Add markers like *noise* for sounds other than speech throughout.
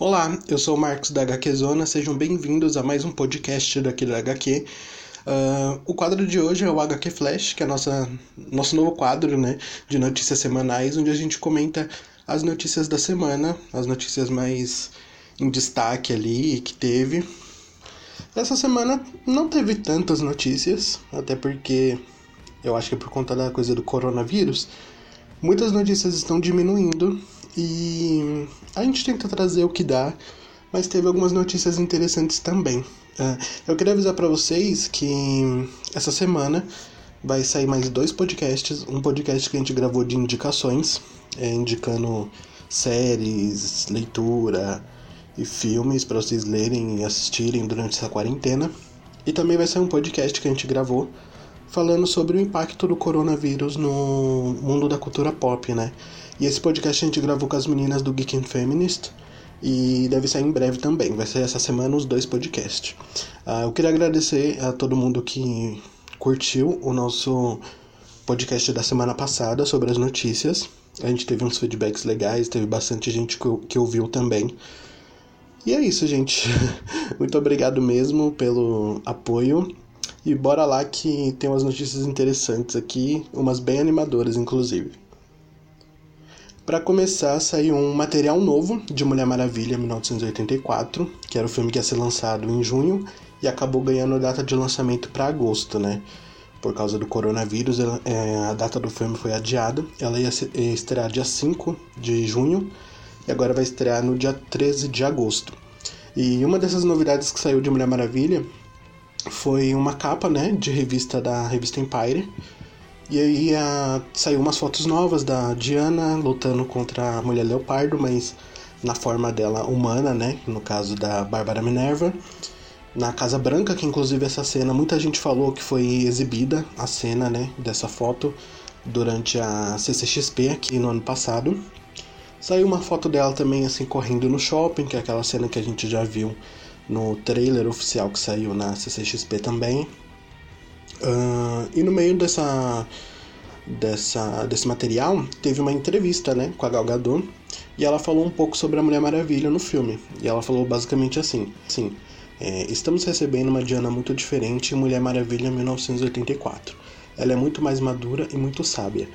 Olá, eu sou o Marcos da HQ Zona, sejam bem-vindos a mais um podcast daqui da HQ. Uh, o quadro de hoje é o HQ Flash, que é nossa, nosso novo quadro né, de notícias semanais, onde a gente comenta as notícias da semana, as notícias mais em destaque ali que teve. Essa semana não teve tantas notícias, até porque eu acho que é por conta da coisa do coronavírus, muitas notícias estão diminuindo e a gente tenta trazer o que dá, mas teve algumas notícias interessantes também. Uh, eu queria avisar para vocês que essa semana vai sair mais dois podcasts. Um podcast que a gente gravou de indicações, é, indicando séries, leitura e filmes para vocês lerem e assistirem durante essa quarentena. E também vai ser um podcast que a gente gravou falando sobre o impacto do coronavírus no mundo da cultura pop, né? E esse podcast a gente gravou com as meninas do Geek and Feminist e deve sair em breve também. Vai ser essa semana os dois podcasts. Uh, eu queria agradecer a todo mundo que curtiu o nosso podcast da semana passada sobre as notícias. A gente teve uns feedbacks legais, teve bastante gente que, que ouviu também. E é isso, gente. *laughs* Muito obrigado mesmo pelo apoio. E bora lá que tem umas notícias interessantes aqui, umas bem animadoras, inclusive. Para começar, saiu um material novo de Mulher Maravilha 1984, que era o filme que ia ser lançado em junho e acabou ganhando data de lançamento para agosto, né? Por causa do coronavírus, ela, é, a data do filme foi adiada. Ela ia, ser, ia estrear dia 5 de junho e agora vai estrear no dia 13 de agosto. E uma dessas novidades que saiu de Mulher Maravilha foi uma capa, né, de revista da revista Empire, e aí a, saiu umas fotos novas da Diana lutando contra a Mulher Leopardo, mas na forma dela humana, né? No caso da Bárbara Minerva. Na Casa Branca, que inclusive essa cena, muita gente falou que foi exibida a cena, né? Dessa foto durante a CCXP aqui no ano passado. Saiu uma foto dela também assim correndo no shopping, que é aquela cena que a gente já viu no trailer oficial que saiu na CCXP também. Uh, e no meio dessa, dessa, desse material teve uma entrevista né, com a Gal Gadot e ela falou um pouco sobre a Mulher Maravilha no filme. E ela falou basicamente assim: assim é, estamos recebendo uma Diana muito diferente Mulher Maravilha 1984. Ela é muito mais madura e muito sábia.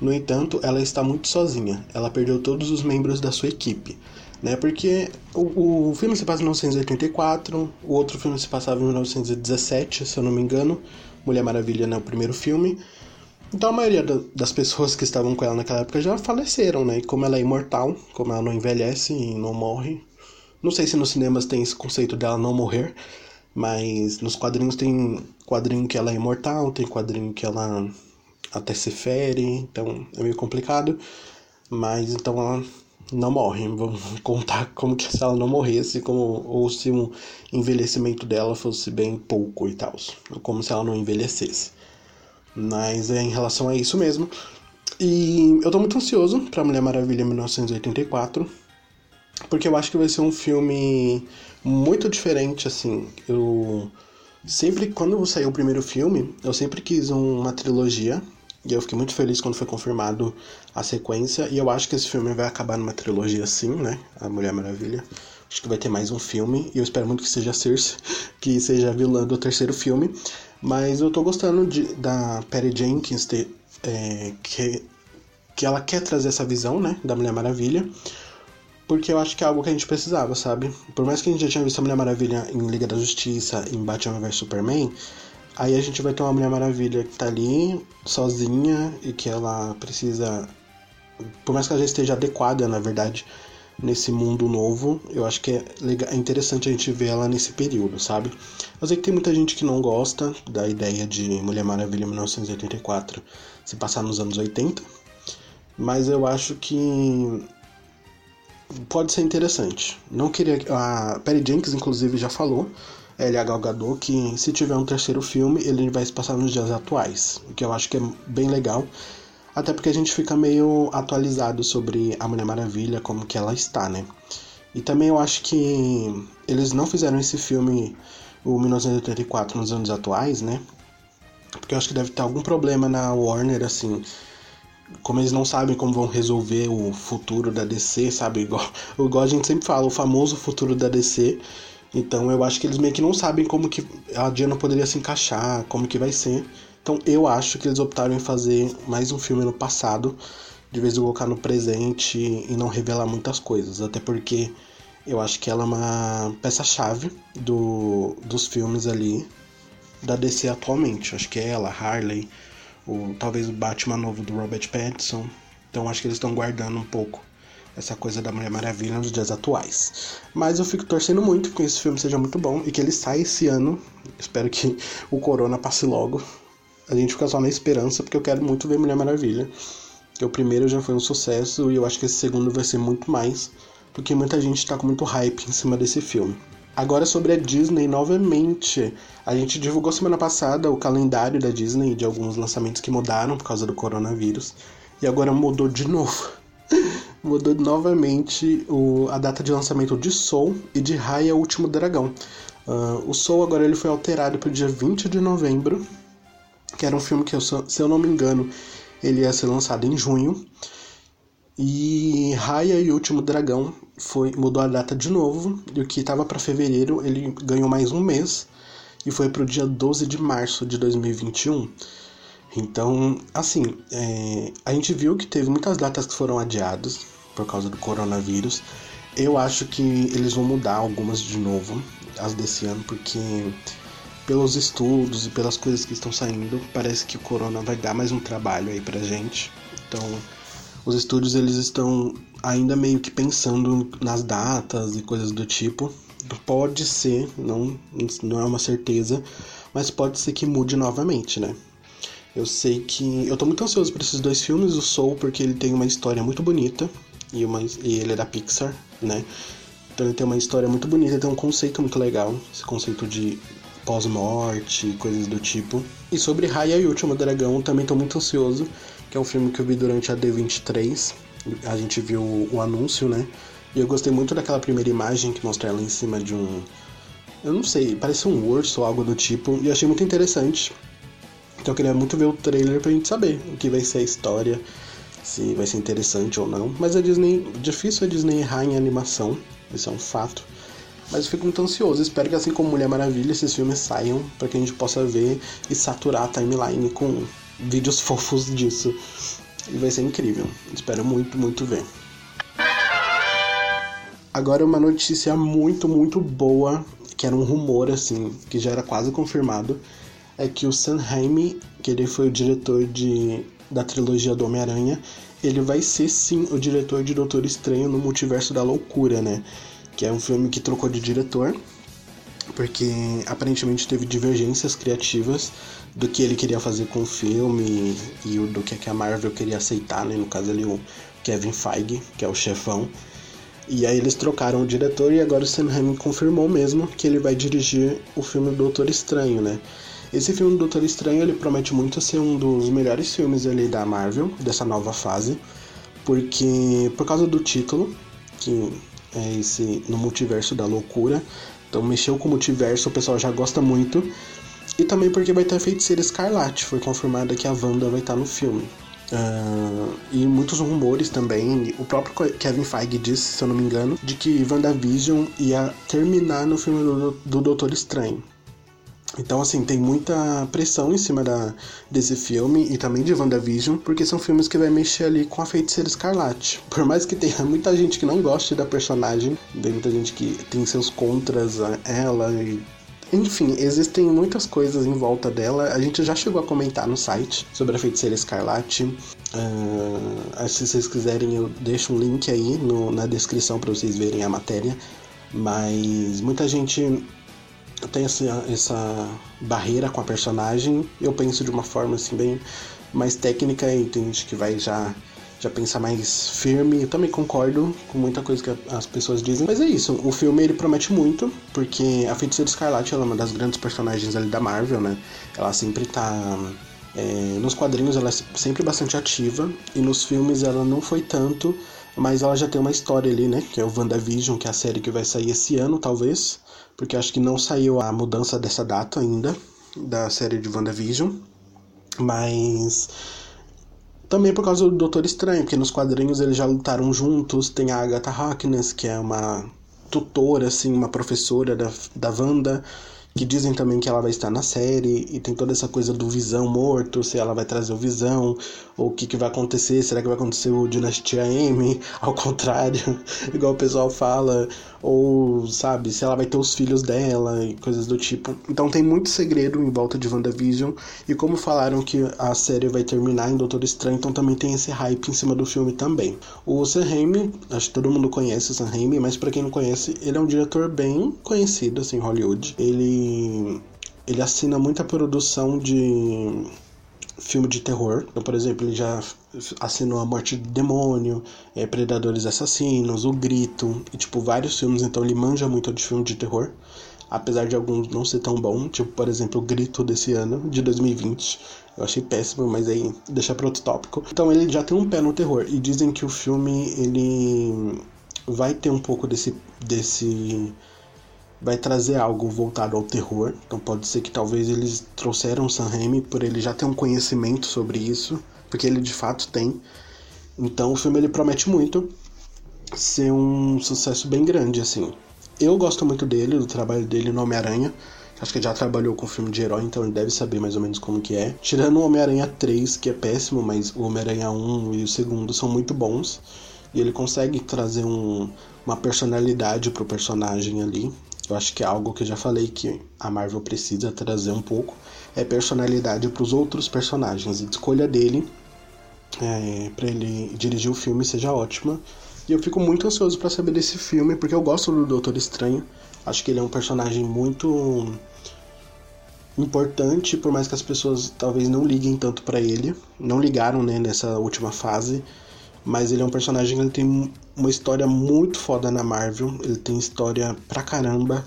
No entanto, ela está muito sozinha. Ela perdeu todos os membros da sua equipe. Né? Porque o, o filme se passa em 1984, o outro filme se passava em 1917, se eu não me engano. Mulher Maravilha no primeiro filme. Então a maioria das pessoas que estavam com ela naquela época já faleceram, né? E como ela é imortal, como ela não envelhece e não morre. Não sei se nos cinemas tem esse conceito dela não morrer, mas nos quadrinhos tem quadrinho que ela é imortal, tem quadrinho que ela até se fere, então é meio complicado. Mas então ela não morre. Vamos contar como que se ela não morresse, como, ou se um envelhecimento dela fosse bem pouco e tal. Como se ela não envelhecesse. Mas é em relação a isso mesmo. E eu tô muito ansioso pra Mulher Maravilha 1984. Porque eu acho que vai ser um filme muito diferente, assim. Eu sempre, quando saiu o primeiro filme, eu sempre quis uma trilogia e eu fiquei muito feliz quando foi confirmado a sequência. E eu acho que esse filme vai acabar numa trilogia assim, né? A Mulher Maravilha. Acho que vai ter mais um filme. E eu espero muito que seja Cersei, *laughs* que seja a vilã do terceiro filme. Mas eu tô gostando de, da Patty Jenkins ter, é, que, que ela quer trazer essa visão, né? Da Mulher Maravilha. Porque eu acho que é algo que a gente precisava, sabe? Por mais que a gente já tinha visto a Mulher Maravilha em Liga da Justiça, em Batman vs Superman, Aí a gente vai ter uma Mulher Maravilha que tá ali, sozinha, e que ela precisa. Por mais que ela já esteja adequada, na verdade, nesse mundo novo, eu acho que é, legal, é interessante a gente ver ela nesse período, sabe? Eu sei que tem muita gente que não gosta da ideia de Mulher Maravilha 1984 se passar nos anos 80, mas eu acho que pode ser interessante. Não queria. A Perry Jenkins, inclusive, já falou L.H. Gadot que se tiver um terceiro filme, ele vai se passar nos dias atuais, o que eu acho que é bem legal, até porque a gente fica meio atualizado sobre a Mulher Maravilha, como que ela está, né? E também eu acho que eles não fizeram esse filme, o 1984, nos anos atuais, né? Porque eu acho que deve ter algum problema na Warner, assim, como eles não sabem como vão resolver o futuro da DC, sabe? Igual, *laughs* igual a gente sempre fala, o famoso futuro da DC. Então eu acho que eles meio que não sabem como que a Diana poderia se encaixar, como que vai ser. Então eu acho que eles optaram em fazer mais um filme no passado, de vez em colocar no presente e não revelar muitas coisas. Até porque eu acho que ela é uma peça-chave do, dos filmes ali da DC atualmente. Acho que é ela, Harley, o, talvez o Batman novo do Robert Pattinson. Então acho que eles estão guardando um pouco essa coisa da Mulher Maravilha nos dias atuais. Mas eu fico torcendo muito que esse filme seja muito bom e que ele saia esse ano. Espero que o Corona passe logo. A gente fica só na esperança porque eu quero muito ver Mulher Maravilha. Que o primeiro já foi um sucesso e eu acho que esse segundo vai ser muito mais, porque muita gente está com muito hype em cima desse filme. Agora sobre a Disney, novamente, a gente divulgou semana passada o calendário da Disney de alguns lançamentos que mudaram por causa do coronavírus. E agora mudou de novo. *laughs* mudou novamente o, a data de lançamento de Soul e de Raya, Último Dragão. Uh, o Soul agora ele foi alterado para o dia 20 de novembro, que era um filme que, eu, se eu não me engano, ele ia ser lançado em junho. E Raya e Último Dragão foi mudou a data de novo, e o que estava para fevereiro, ele ganhou mais um mês e foi para o dia 12 de março de 2021. Então, assim, é, a gente viu que teve muitas datas que foram adiadas por causa do coronavírus. Eu acho que eles vão mudar algumas de novo, as desse ano, porque pelos estudos e pelas coisas que estão saindo, parece que o corona vai dar mais um trabalho aí pra gente. Então, os estúdios eles estão ainda meio que pensando nas datas e coisas do tipo. Pode ser, não, não é uma certeza, mas pode ser que mude novamente, né? Eu sei que. Eu tô muito ansioso por esses dois filmes, o Soul, porque ele tem uma história muito bonita, e, uma, e ele é da Pixar, né? Então ele tem uma história muito bonita, tem um conceito muito legal, esse conceito de pós-morte, coisas do tipo. E sobre Raya e o Último Dragão, também tô muito ansioso, que é um filme que eu vi durante a D23. A gente viu o anúncio, né? E eu gostei muito daquela primeira imagem que mostra ela em cima de um. Eu não sei, parece um urso ou algo do tipo. E achei muito interessante. Então eu queria muito ver o trailer pra gente saber o que vai ser a história, se vai ser interessante ou não. Mas a Disney, difícil a Disney errar em animação, isso é um fato. Mas eu fico muito ansioso, espero que assim como Mulher Maravilha, esses filmes saiam para que a gente possa ver e saturar a timeline com vídeos *laughs* fofos disso. E vai ser incrível. Espero muito, muito ver. Agora uma notícia muito, muito boa, que era um rumor assim, que já era quase confirmado é que o Sam Raimi, que ele foi o diretor de, da trilogia do Homem-Aranha, ele vai ser sim o diretor de Doutor Estranho no Multiverso da Loucura, né? Que é um filme que trocou de diretor, porque aparentemente teve divergências criativas do que ele queria fazer com o filme e do que a Marvel queria aceitar, né? No caso ali o Kevin Feige, que é o chefão. E aí eles trocaram o diretor e agora o Sam Raimi confirmou mesmo que ele vai dirigir o filme Doutor Estranho, né? Esse filme do Doutor Estranho ele promete muito ser um dos melhores filmes ali da Marvel, dessa nova fase, porque por causa do título, que é esse no multiverso da loucura, então mexeu com o multiverso, o pessoal já gosta muito, e também porque vai ter a feiticeira Escarlate, foi confirmada que a Wanda vai estar no filme. Uh, e muitos rumores também. O próprio Kevin Feige disse, se eu não me engano, de que WandaVision ia terminar no filme do, do Doutor Estranho. Então, assim, tem muita pressão em cima da, desse filme e também de WandaVision, porque são filmes que vai mexer ali com a feiticeira escarlate. *laughs* Por mais que tenha muita gente que não goste da personagem, tem muita gente que tem seus contras a ela e enfim, existem muitas coisas em volta dela. A gente já chegou a comentar no site sobre a feiticeira escarlate. Uh, se vocês quiserem, eu deixo um link aí no, na descrição para vocês verem a matéria. Mas muita gente tem essa, essa barreira com a personagem. Eu penso de uma forma assim bem mais técnica e tem gente que vai já já pensar mais firme. Eu também concordo com muita coisa que as pessoas dizem. Mas é isso, o filme ele promete muito, porque a Feiticeira Escarlate ela é uma das grandes personagens ali da Marvel, né? Ela sempre tá. É, nos quadrinhos ela é sempre bastante ativa, e nos filmes ela não foi tanto, mas ela já tem uma história ali, né? Que é o WandaVision, que é a série que vai sair esse ano, talvez porque acho que não saiu a mudança dessa data ainda da série de WandaVision. Mas Também por causa do Doutor Estranho, porque nos quadrinhos eles já lutaram juntos. Tem a Agatha Harkness, que é uma tutora, assim, uma professora da, da Wanda que dizem também que ela vai estar na série e tem toda essa coisa do Visão morto, se ela vai trazer o Visão, o que, que vai acontecer, será que vai acontecer o Dinastia M, *laughs* ao contrário, *laughs* igual o pessoal fala, ou sabe, se ela vai ter os filhos dela e coisas do tipo. Então tem muito segredo em volta de WandaVision e como falaram que a série vai terminar em Doutor Estranho, então também tem esse hype em cima do filme também. O Sam Raimi, acho que todo mundo conhece o Sam Raimi, mas para quem não conhece, ele é um diretor bem conhecido assim em Hollywood. Ele ele assina muita produção de filme de terror. Então, por exemplo, ele já assinou A Morte do Demônio, é, Predadores Assassinos, O Grito, e tipo, vários filmes, então ele manja muito de filme de terror. Apesar de alguns não ser tão bom, tipo, por exemplo, O Grito desse ano, de 2020. Eu achei péssimo, mas aí deixa para outro tópico. Então ele já tem um pé no terror. E dizem que o filme, ele vai ter um pouco desse, desse vai trazer algo voltado ao terror. Então pode ser que talvez eles trouxeram Sam Raimi por ele já ter um conhecimento sobre isso, porque ele de fato tem. Então o filme ele promete muito ser um sucesso bem grande assim. Eu gosto muito dele, do trabalho dele no Homem-Aranha. Acho que ele já trabalhou com filme de herói, então ele deve saber mais ou menos como que é. Tirando o Homem-Aranha 3, que é péssimo, mas o Homem-Aranha 1 e o segundo são muito bons. E ele consegue trazer um, uma personalidade pro personagem ali. Eu acho que é algo que eu já falei que a Marvel precisa trazer um pouco é personalidade para os outros personagens. A escolha dele é, para ele dirigir o filme seja ótima. E eu fico muito ansioso para saber desse filme porque eu gosto do Doutor Estranho. Acho que ele é um personagem muito importante, por mais que as pessoas talvez não liguem tanto para ele, não ligaram né, nessa última fase. Mas ele é um personagem que tem uma história muito foda na Marvel. Ele tem história pra caramba.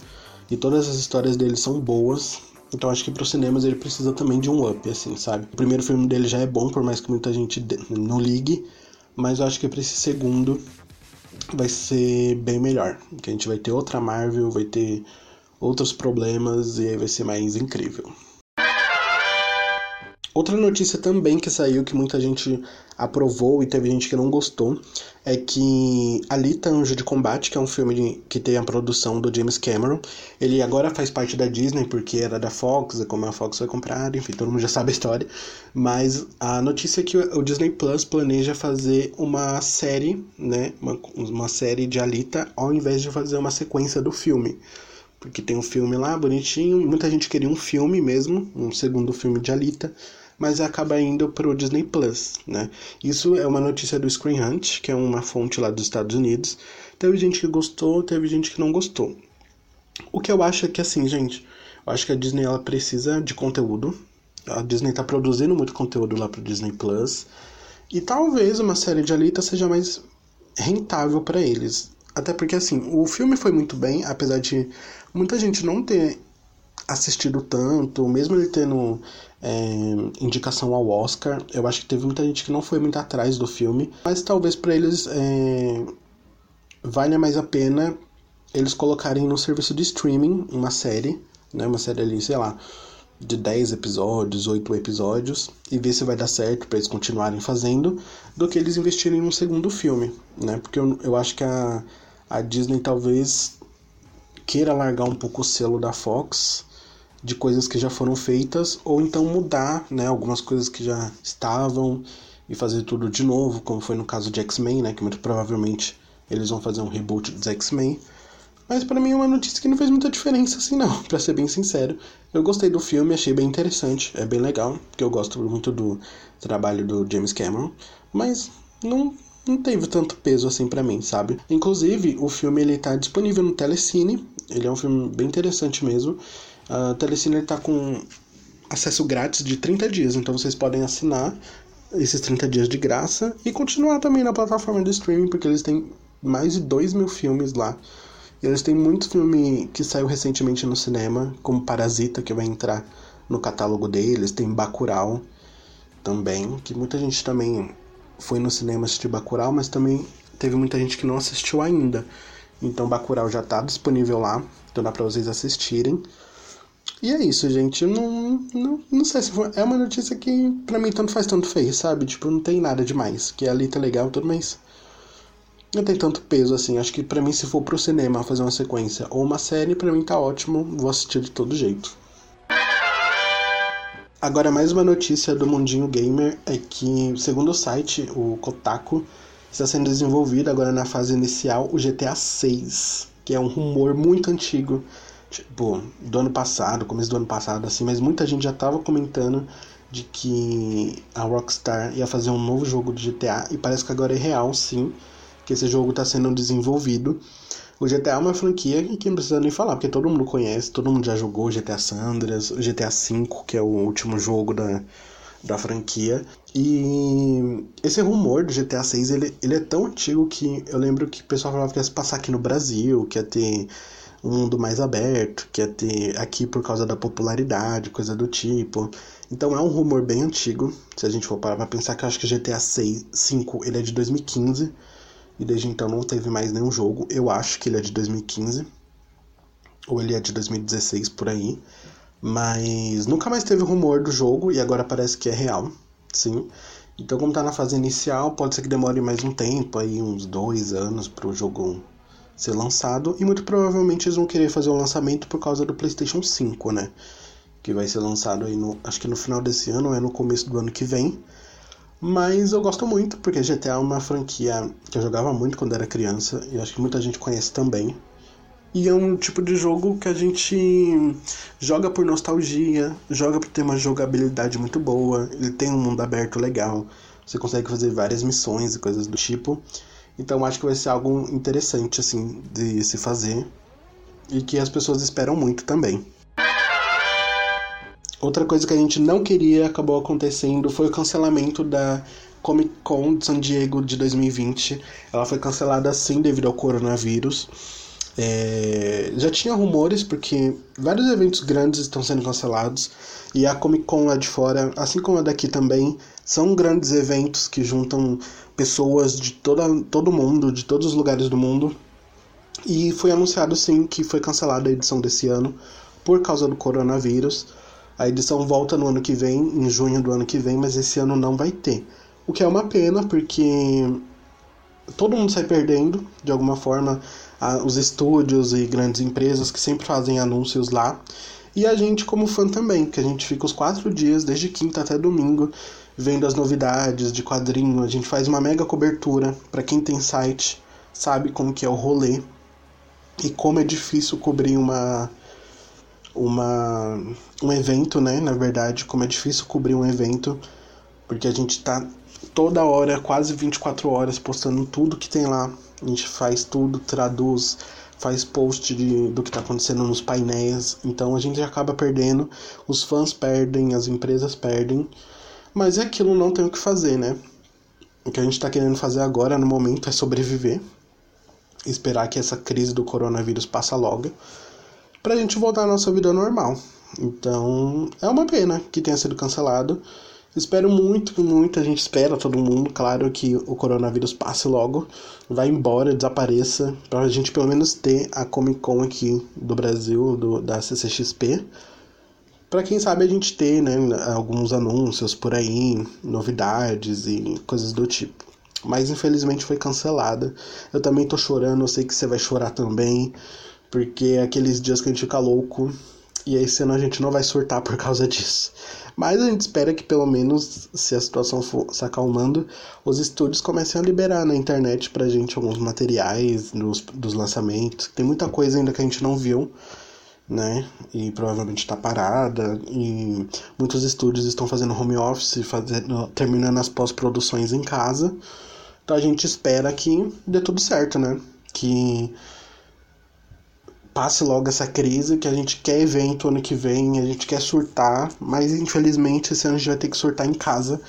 E todas as histórias dele são boas. Então acho que para cinemas ele precisa também de um up, assim, sabe? O primeiro filme dele já é bom, por mais que muita gente não ligue. Mas eu acho que para esse segundo vai ser bem melhor. Que a gente vai ter outra Marvel, vai ter outros problemas e aí vai ser mais incrível. Outra notícia também que saiu que muita gente aprovou e teve gente que não gostou é que Alita Anjo de Combate, que é um filme que tem a produção do James Cameron, ele agora faz parte da Disney porque era da Fox, como a Fox foi comprada, enfim, todo mundo já *laughs* sabe a história. Mas a notícia é que o Disney Plus planeja fazer uma série, né, uma, uma série de Alita ao invés de fazer uma sequência do filme porque tem um filme lá bonitinho, muita gente queria um filme mesmo, um segundo filme de Alita, mas acaba indo para o Disney Plus, né? Isso é uma notícia do Screen Hunt, que é uma fonte lá dos Estados Unidos. Teve gente que gostou, teve gente que não gostou. O que eu acho é que assim, gente, eu acho que a Disney ela precisa de conteúdo. A Disney está produzindo muito conteúdo lá para o Disney Plus. E talvez uma série de Alita seja mais rentável para eles. Até porque assim, o filme foi muito bem, apesar de muita gente não ter assistido tanto, mesmo ele tendo é, indicação ao Oscar, eu acho que teve muita gente que não foi muito atrás do filme, mas talvez para eles é, valha mais a pena eles colocarem no serviço de streaming uma série, né, uma série ali, sei lá, de 10 episódios, 8 episódios, e ver se vai dar certo para eles continuarem fazendo, do que eles investirem num segundo filme, né? Porque eu, eu acho que a, a Disney talvez queira largar um pouco o selo da Fox de coisas que já foram feitas ou então mudar, né, algumas coisas que já estavam e fazer tudo de novo, como foi no caso de X-Men, né, que muito provavelmente eles vão fazer um reboot dos X-Men. Mas para mim é uma notícia que não fez muita diferença assim não, *laughs* para ser bem sincero. Eu gostei do filme, achei bem interessante, é bem legal, porque eu gosto muito do trabalho do James Cameron, mas não não teve tanto peso assim para mim, sabe? Inclusive, o filme ele tá disponível no Telecine, ele é um filme bem interessante mesmo. A Telecine está com acesso grátis de 30 dias, então vocês podem assinar esses 30 dias de graça e continuar também na plataforma de streaming, porque eles têm mais de 2 mil filmes lá. E eles têm muito filme que saiu recentemente no cinema, como Parasita, que vai entrar no catálogo deles, tem Bacurau também, que muita gente também foi no cinema assistir Bacurau, mas também teve muita gente que não assistiu ainda. Então Bacurau já está disponível lá, então dá para vocês assistirem. E é isso, gente. Não, não, não sei se foi. É uma notícia que pra mim tanto faz, tanto fez, sabe? Tipo, não tem nada demais. Que ali tá legal tudo, mas. Não tem tanto peso assim. Acho que pra mim, se for pro cinema fazer uma sequência ou uma série, pra mim tá ótimo. Vou assistir de todo jeito. Agora, mais uma notícia do Mundinho Gamer é que, segundo o site, o Kotaku, está sendo desenvolvido agora na fase inicial o GTA 6, que é um rumor muito antigo tipo, do ano passado, começo do ano passado, assim, mas muita gente já tava comentando de que a Rockstar ia fazer um novo jogo de GTA e parece que agora é real, sim, que esse jogo está sendo desenvolvido. O GTA é uma franquia que não precisa nem falar, porque todo mundo conhece, todo mundo já jogou GTA Sandras, o GTA V, que é o último jogo da, da franquia. E esse rumor do GTA 6, ele, ele é tão antigo que eu lembro que o pessoal falava que ia se passar aqui no Brasil, que ia ter um mundo mais aberto, que ia ter aqui por causa da popularidade, coisa do tipo. Então é um rumor bem antigo, se a gente for parar pra pensar que eu acho que GTA 6, 5 ele é de 2015, e desde então não teve mais nenhum jogo. Eu acho que ele é de 2015, ou ele é de 2016 por aí. Mas nunca mais teve rumor do jogo e agora parece que é real, sim. Então, como tá na fase inicial, pode ser que demore mais um tempo, aí uns dois anos para o jogo ser lançado e muito provavelmente eles vão querer fazer o lançamento por causa do PlayStation 5, né? Que vai ser lançado aí no, acho que no final desse ano ou é no começo do ano que vem. Mas eu gosto muito porque GTA é uma franquia que eu jogava muito quando era criança e acho que muita gente conhece também. E é um tipo de jogo que a gente joga por nostalgia, joga por ter uma jogabilidade muito boa, ele tem um mundo aberto legal, você consegue fazer várias missões e coisas do tipo. Então acho que vai ser algo interessante assim de se fazer e que as pessoas esperam muito também. Outra coisa que a gente não queria acabou acontecendo foi o cancelamento da Comic Con de San Diego de 2020. Ela foi cancelada assim devido ao coronavírus. É... já tinha rumores porque vários eventos grandes estão sendo cancelados e a Comic Con lá de fora, assim como a daqui também, são grandes eventos que juntam pessoas de toda, todo mundo, de todos os lugares do mundo. E foi anunciado sim que foi cancelada a edição desse ano por causa do coronavírus. A edição volta no ano que vem, em junho do ano que vem, mas esse ano não vai ter. O que é uma pena, porque todo mundo sai perdendo, de alguma forma, os estúdios e grandes empresas que sempre fazem anúncios lá. E a gente, como fã também, que a gente fica os quatro dias, desde quinta até domingo, vendo as novidades de quadrinho. A gente faz uma mega cobertura. Para quem tem site, sabe como que é o rolê e como é difícil cobrir uma uma um evento, né? Na verdade, como é difícil cobrir um evento, porque a gente tá toda hora, quase 24 horas postando tudo que tem lá. A gente faz tudo, traduz, faz post de, do que está acontecendo nos painéis. Então a gente acaba perdendo, os fãs perdem, as empresas perdem. Mas é aquilo, não tem o que fazer, né? O que a gente está querendo fazer agora, no momento, é sobreviver. Esperar que essa crise do coronavírus passe logo. Pra gente voltar à nossa vida normal. Então, é uma pena que tenha sido cancelado. Espero muito, muito, a gente espera, todo mundo, claro, que o coronavírus passe logo, vá embora, desapareça, pra gente pelo menos ter a Comic Con aqui do Brasil, do, da CCXP para quem sabe a gente ter né, alguns anúncios por aí, novidades e coisas do tipo. Mas infelizmente foi cancelada. Eu também tô chorando, eu sei que você vai chorar também, porque é aqueles dias que a gente fica louco e aí senão a gente não vai surtar por causa disso. Mas a gente espera que pelo menos, se a situação for se acalmando, os estúdios comecem a liberar na internet pra gente alguns materiais dos, dos lançamentos. Tem muita coisa ainda que a gente não viu né? E provavelmente está parada. E muitos estúdios estão fazendo home office, fazendo, terminando as pós-produções em casa. Então a gente espera que dê tudo certo, né? Que passe logo essa crise, que a gente quer evento ano que vem, a gente quer surtar, mas infelizmente esse ano a gente vai ter que surtar em casa.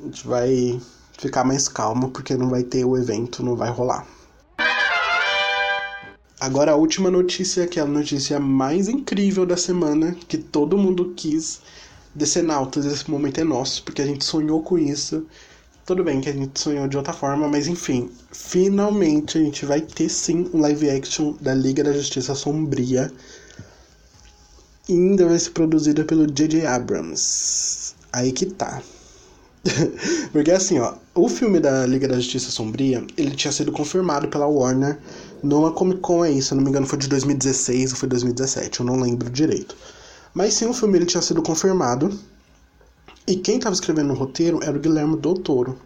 A gente vai ficar mais calmo porque não vai ter o evento, não vai rolar. Agora a última notícia, que é a notícia mais incrível da semana, que todo mundo quis. Decenautas, esse momento é nosso, porque a gente sonhou com isso. Tudo bem que a gente sonhou de outra forma, mas enfim, finalmente a gente vai ter sim um live action da Liga da Justiça Sombria. e ainda vai ser produzida pelo J.J. Abrams. Aí que tá. *laughs* Porque assim, ó, o filme da Liga da Justiça Sombria, ele tinha sido confirmado pela Warner numa Comic Con aí, se eu não me engano foi de 2016 ou foi 2017, eu não lembro direito. Mas sim, o filme ele tinha sido confirmado. E quem estava escrevendo o roteiro era o Guilherme Del Toro.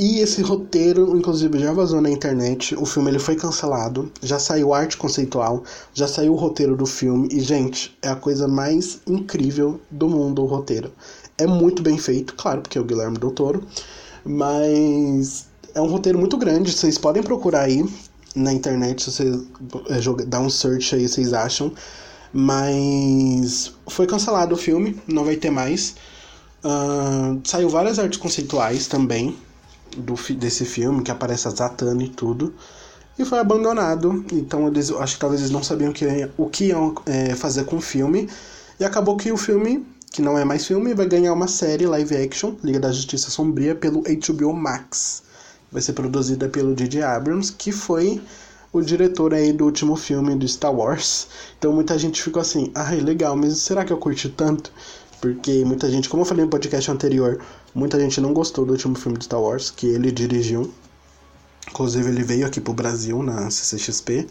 E esse roteiro, inclusive, já vazou na internet. O filme ele foi cancelado, já saiu arte conceitual, já saiu o roteiro do filme. E, gente, é a coisa mais incrível do mundo o roteiro. É muito bem feito, claro, porque é o Guilherme Del Toro. Mas é um roteiro muito grande. Vocês podem procurar aí na internet, se você é, dar um search aí, vocês acham. Mas foi cancelado o filme, não vai ter mais. Uh, saiu várias artes conceituais também do, desse filme, que aparece a Zatanna e tudo. E foi abandonado. Então eles acho que talvez eles não sabiam que, o que iam é, fazer com o filme. E acabou que o filme, que não é mais filme, vai ganhar uma série live action, Liga da Justiça Sombria, pelo HBO Max. Vai ser produzida pelo J.J. Abrams, que foi o diretor aí do último filme do Star Wars. Então muita gente ficou assim, ai, legal, mas será que eu curti tanto? Porque muita gente, como eu falei no podcast anterior, muita gente não gostou do último filme de Star Wars, que ele dirigiu. Inclusive, ele veio aqui pro Brasil na CCXP.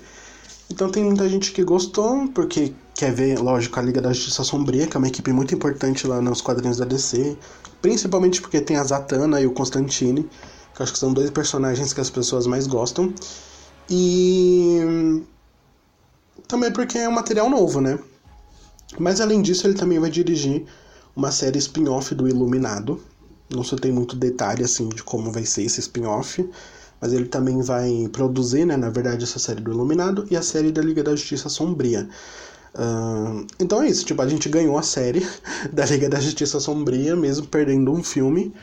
Então, tem muita gente que gostou, porque quer ver, lógico, a Liga da Justiça Sombria, que é uma equipe muito importante lá nos quadrinhos da DC. Principalmente porque tem a Zatanna e o Constantine, que acho que são dois personagens que as pessoas mais gostam. E. Também porque é um material novo, né? Mas além disso, ele também vai dirigir uma série spin-off do Iluminado. Não se tem muito detalhe assim de como vai ser esse spin-off, mas ele também vai produzir, né, na verdade, essa série do Iluminado e a série da Liga da Justiça Sombria. Uh, então é isso, tipo, a gente ganhou a série *laughs* da Liga da Justiça Sombria, mesmo perdendo um filme.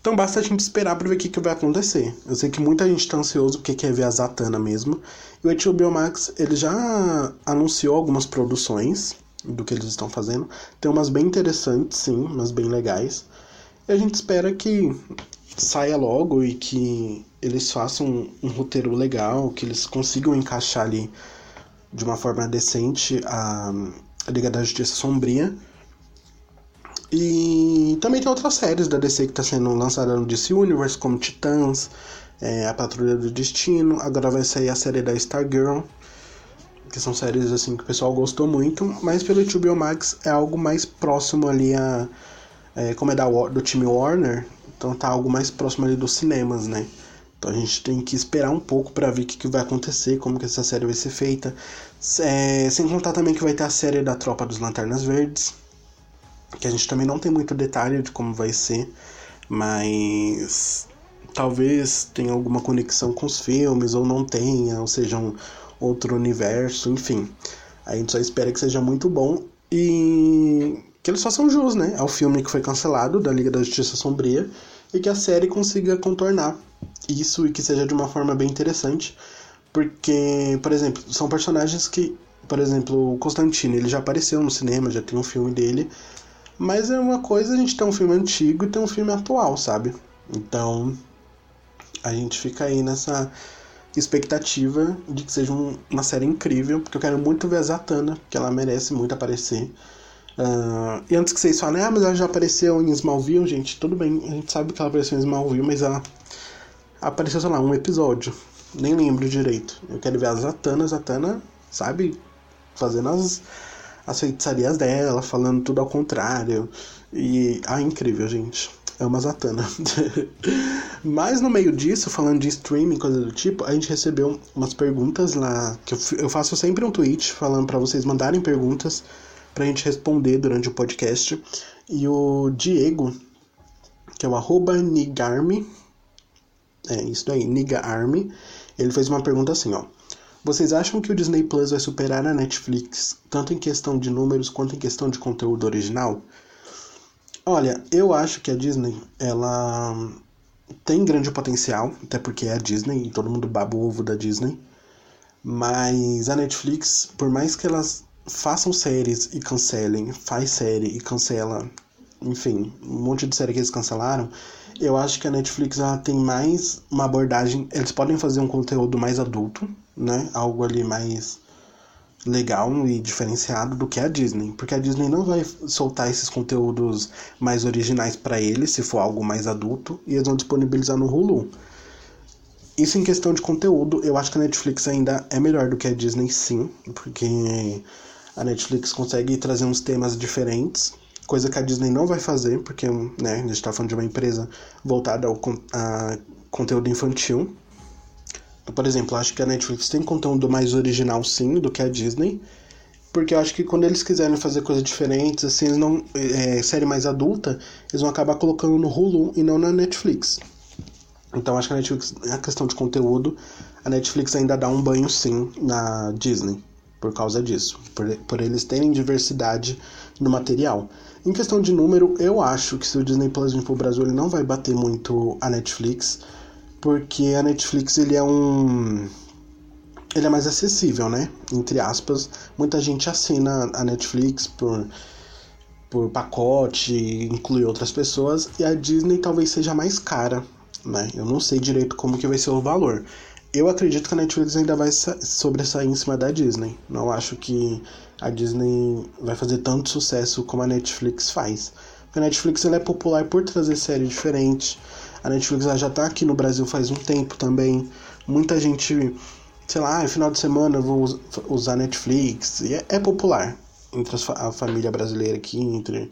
Então basta a gente esperar para ver o que, que vai acontecer. Eu sei que muita gente tá ansioso porque quer ver a Zatanna mesmo. E o HBO Max, ele já anunciou algumas produções do que eles estão fazendo. Tem umas bem interessantes, sim, umas bem legais. E a gente espera que saia logo e que eles façam um, um roteiro legal, que eles consigam encaixar ali de uma forma decente a, a Liga da Justiça Sombria. E também tem outras séries da DC que está sendo lançada no DC Universe, como Titãs, é, A Patrulha do Destino. Agora vai sair a série da Stargirl, que são séries assim que o pessoal gostou muito, mas pelo HBO Max é algo mais próximo ali a é, como é da, do time Warner, então tá algo mais próximo ali dos cinemas, né? Então a gente tem que esperar um pouco para ver o que, que, vai acontecer, como que essa série vai ser feita. É, sem contar também que vai ter a série da Tropa dos Lanternas Verdes, que a gente também não tem muito detalhe de como vai ser, mas talvez tenha alguma conexão com os filmes ou não tenha, ou seja, um, outro universo, enfim. A gente só espera que seja muito bom e que eles façam jus, né, ao filme que foi cancelado da Liga da Justiça Sombria e que a série consiga contornar isso e que seja de uma forma bem interessante, porque, por exemplo, são personagens que, por exemplo, o Constantino, ele já apareceu no cinema, já tem um filme dele, mas é uma coisa a gente ter um filme antigo e ter um filme atual, sabe? Então, a gente fica aí nessa expectativa de que seja um, uma série incrível, porque eu quero muito ver a Zatanna, que ela merece muito aparecer. Uh, e antes que vocês falem, ah, mas ela já apareceu em Smallville, gente, tudo bem, a gente sabe que ela apareceu em Smallville, mas ela apareceu, sei lá, um episódio. Nem lembro direito. Eu quero ver a Zatanna, a Zatanna, sabe, fazendo as, as feitiçarias dela, falando tudo ao contrário. E. Ah, incrível, gente é uma Zatanna. *laughs* Mas no meio disso, falando de streaming, coisa do tipo, a gente recebeu umas perguntas lá, que eu, eu faço sempre um tweet falando para vocês mandarem perguntas pra gente responder durante o podcast. E o Diego, que é o arroba Nigarme, é isso daí, Nigarme, ele fez uma pergunta assim, ó. Vocês acham que o Disney Plus vai superar a Netflix, tanto em questão de números quanto em questão de conteúdo original? Olha, eu acho que a Disney, ela tem grande potencial, até porque é a Disney e todo mundo baba o ovo da Disney. Mas a Netflix, por mais que elas façam séries e cancelem, faz série e cancela, enfim, um monte de série que eles cancelaram, eu acho que a Netflix ela tem mais uma abordagem, eles podem fazer um conteúdo mais adulto, né? Algo ali mais legal e diferenciado do que a Disney, porque a Disney não vai soltar esses conteúdos mais originais para eles, se for algo mais adulto, e eles vão disponibilizar no Hulu. Isso em questão de conteúdo, eu acho que a Netflix ainda é melhor do que a Disney, sim, porque a Netflix consegue trazer uns temas diferentes, coisa que a Disney não vai fazer, porque né, a gente está falando de uma empresa voltada ao a conteúdo infantil. Por exemplo, acho que a Netflix tem conteúdo mais original sim do que a Disney. Porque eu acho que quando eles quiserem fazer coisas diferentes, assim, eles não. É, série mais adulta, eles vão acabar colocando no Hulu e não na Netflix. Então acho que a Netflix, a questão de conteúdo, a Netflix ainda dá um banho sim na Disney. Por causa disso. Por, por eles terem diversidade no material. Em questão de número, eu acho que se o Disney Plus vir pro Brasil, ele não vai bater muito a Netflix porque a Netflix ele é um ele é mais acessível, né? Entre aspas, muita gente assina a Netflix por por pacote, inclui outras pessoas, e a Disney talvez seja mais cara, né? Eu não sei direito como que vai ser o valor. Eu acredito que a Netflix ainda vai sobressair em cima da Disney. Não acho que a Disney vai fazer tanto sucesso como a Netflix faz. Porque a Netflix ela é popular por trazer séries diferentes, a Netflix já está aqui no Brasil faz um tempo também. Muita gente, sei lá, final de semana eu vou usar Netflix. E é, é popular entre a família brasileira aqui, entre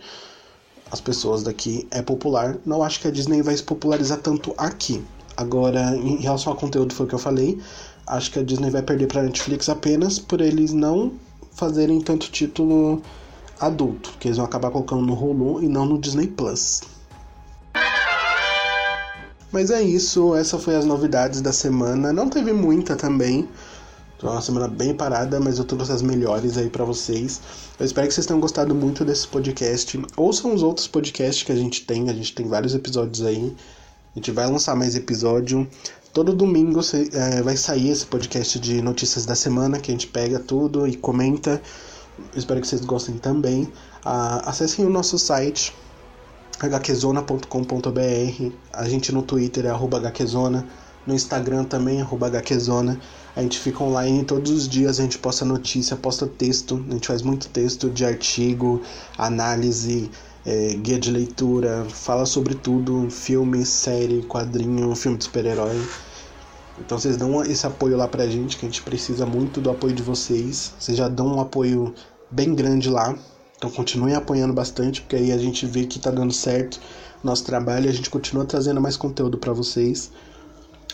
as pessoas daqui. É popular. Não acho que a Disney vai se popularizar tanto aqui. Agora, em relação ao conteúdo, foi o que eu falei. Acho que a Disney vai perder para a Netflix apenas por eles não fazerem tanto título adulto, que eles vão acabar colocando no Hulu e não no Disney Plus. Mas é isso, essa foi as novidades da semana. Não teve muita também. Foi uma semana bem parada, mas eu trouxe as melhores aí para vocês. Eu espero que vocês tenham gostado muito desse podcast. Ouçam os outros podcasts que a gente tem, a gente tem vários episódios aí. A gente vai lançar mais episódio. Todo domingo é, vai sair esse podcast de notícias da semana, que a gente pega tudo e comenta. Espero que vocês gostem também. Ah, acessem o nosso site hqzona.com.br. A gente no Twitter é hqzona, no Instagram também é hqzona. A gente fica online todos os dias, a gente posta notícia, posta texto, a gente faz muito texto de artigo, análise, é, guia de leitura, fala sobre tudo, filme, série, quadrinho, filme de super-herói. Então vocês dão esse apoio lá pra gente, que a gente precisa muito do apoio de vocês. Vocês já dão um apoio bem grande lá. Então continuem apoiando bastante, porque aí a gente vê que tá dando certo nosso trabalho e a gente continua trazendo mais conteúdo para vocês.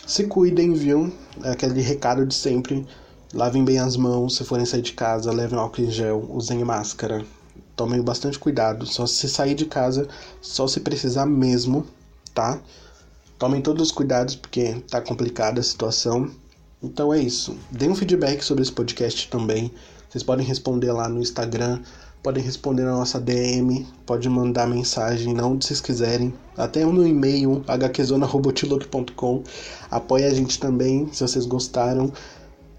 Se cuidem, viu? É aquele recado de sempre. Lavem bem as mãos, se forem sair de casa, levem álcool em gel, usem máscara. Tomem bastante cuidado. Só se sair de casa, só se precisar mesmo, tá? Tomem todos os cuidados porque tá complicada a situação. Então é isso. Deem um feedback sobre esse podcast também. Vocês podem responder lá no Instagram podem responder na nossa DM, pode mandar mensagem não onde vocês quiserem, até no e-mail hqzona.robotilook.com. Apoie a gente também, se vocês gostaram.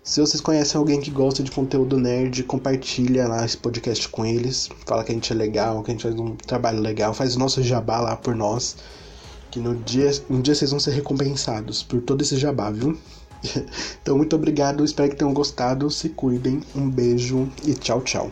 Se vocês conhecem alguém que gosta de conteúdo nerd, compartilha lá esse podcast com eles. Fala que a gente é legal, que a gente faz um trabalho legal, faz o nosso jabá lá por nós. Que no dia, um dia vocês vão ser recompensados por todo esse jabá, viu? *laughs* então, muito obrigado, espero que tenham gostado. Se cuidem, um beijo e tchau, tchau.